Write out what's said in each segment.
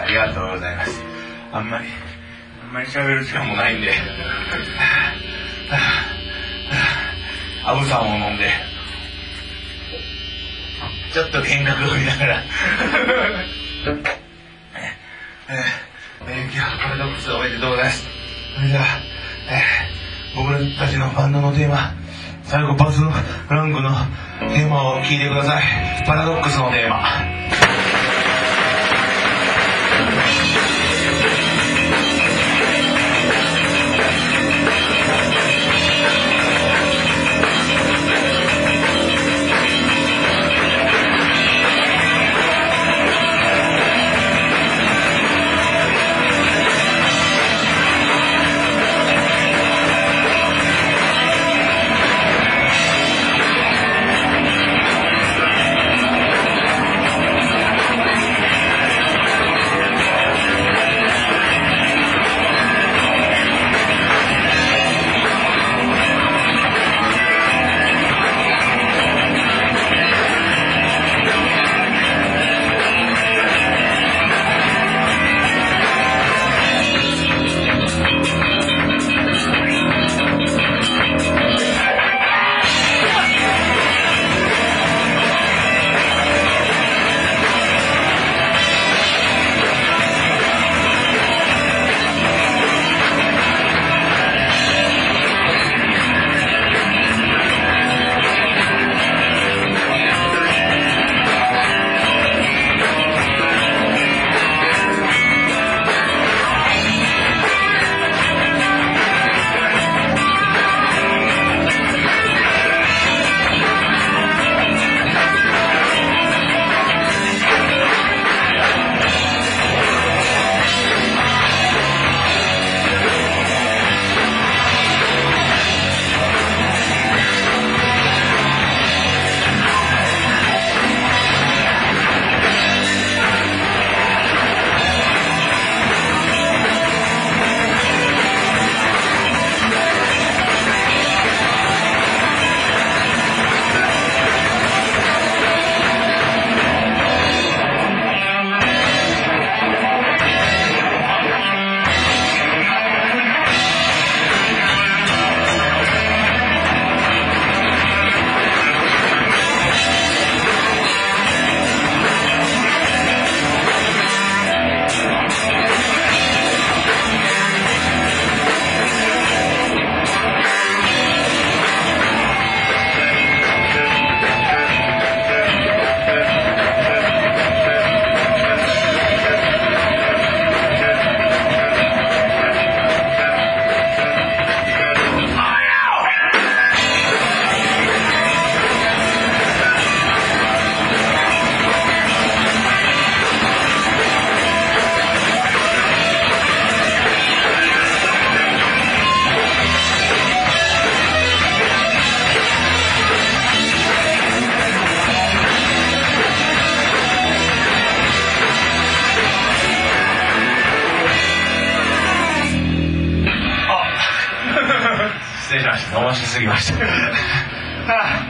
ありがとうございます。あんまり、あんまり喋る時間もないんで。アブさんを飲んで、ちょっと幻覚を見ながら、えー、えー、今日パラドックスおめでとうございます。それでは、えー、僕たちのバンドのテーマ、最後バズランクのテーマを聞いてください。パラドックスのテーマ。すぎました。はあ、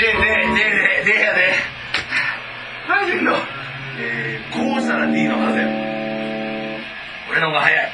で、ね、で、で、でやで。何してんの？えー、こうしたら D のはずや。俺の方が早い。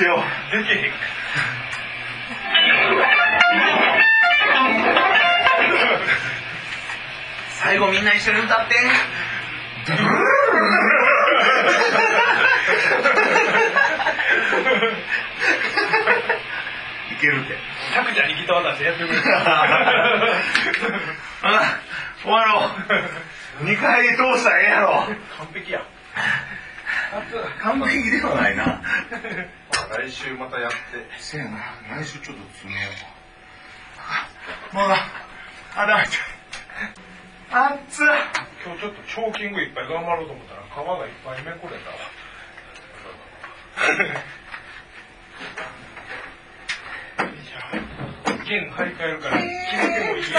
しよう。できへん。最後みんな一緒に歌って。いけるって。タクちゃんにギター渡してやってくれ。あ、終わろう。2回通したらええやろ。完璧や。完璧ではないな。来週またやって。せやな。来週ちょっと詰めよう。まだ、あ、だめあっつ。今日ちょっとチョーキングいっぱい頑張ろうと思ったら皮がいっぱいめくれたわ。じゃあ、弦張り替えるから、決めてもいいチ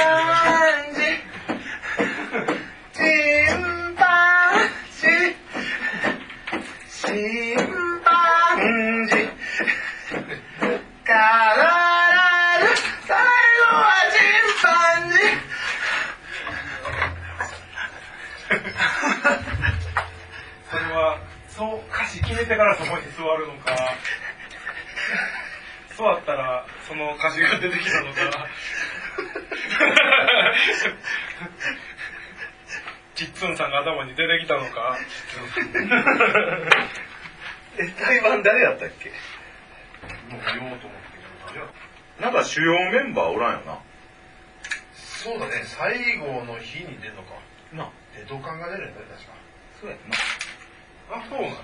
座ったら、その歌詞が出てきたのか、キッツンさんが頭に出てきたのか、え対バン誰やったっけ？もう言おうと思ってけど、なんか主要メンバーおらんよな。そうだね、最後の日に出るのか。な。で、土管が出るんだよ、確か。そうやな。あ、そうなんや。うん。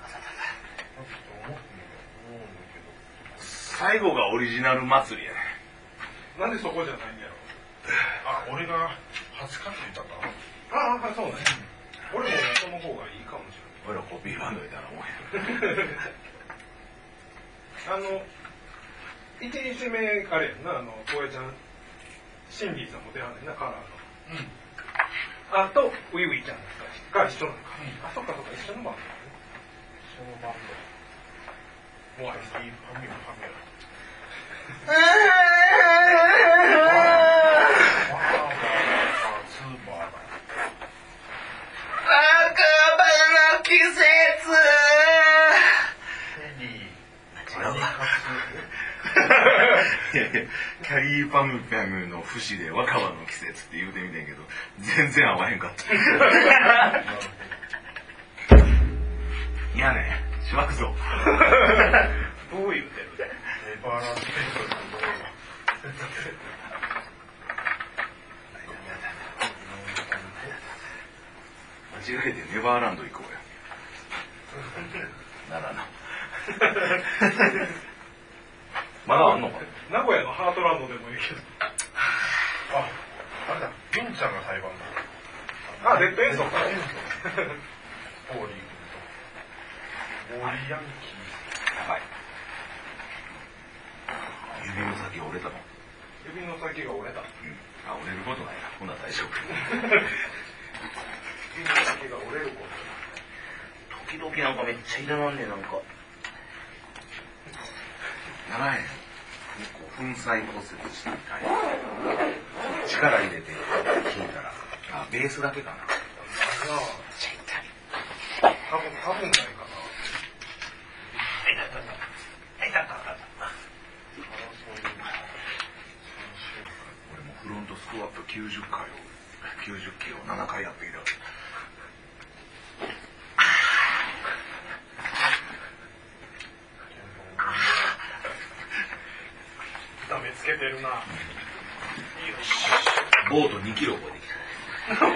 あと思って思うんだ最後がオリジナル祭りやねなんでそこじゃないんやろ。あ、俺が初勝つ言ったかああ、そうね。俺もその方がいいかもし俺らコピーバンドみたいなもんやれない。あの、1日目、あれやんな、あの、小江ちゃん、シンディさんも出はんねんな、カラーの。うん。あと、ウィウィちゃんが一緒なのか。あ、そっかそっか、一緒のバンドだね。そのバンド。もう、いいファミー。いやいやキャリーパムパムの節で若葉の季節って言うてみてんけど全然合わへんかった。いやねしばくぞ。どう言うてるネバーランドテイクの動画。間違えてネバーランド行こうやならなまだあんのか名古屋のハートランドでもい？いけど。あ、あれだ、ピンちゃんが裁判だ。あ、レッドエンソンか。ポーリー君と。オーリーヤンキー。やばい指の先折れたの。指の先が折れた。うん。あ折れることないな。ほな大丈夫。指の先が折れること。時々なんかめっちゃ痛なんねなんか。ならへん結構粉砕骨折したみたい。力入れて引いたら。あベースだけかな。めっあちゃ痛い。多分、多分ない痛い痛い痛い痛い俺もフロントスクワット90回を90キロ7回やってきた痛めつけてるな。ボート2キロ超えてきた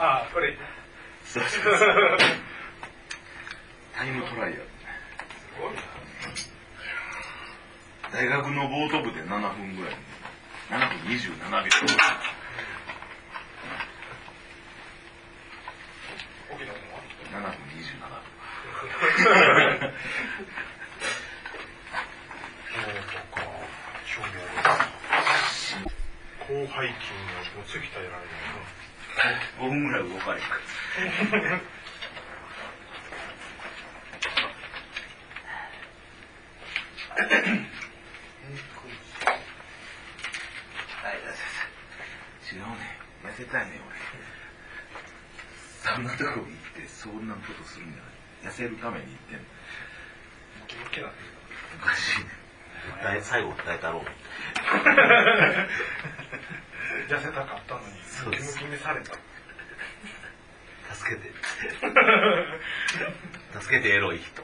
あ、これ。そうそうそうタイムトライアルすごいな。大学のボート部で7分ぐらい7分27秒7分。27秒京都か、兵庫広背筋がごつき鍛えられる5分ぐらい動かれへん違うね痩せたいね俺そんなとこ行ってそんなことするんじゃない痩せるために行ってんのキムキなんでおかしいね最後訴えたろう痩せたかったのにムキムキにされた助けて。助けてエロい人。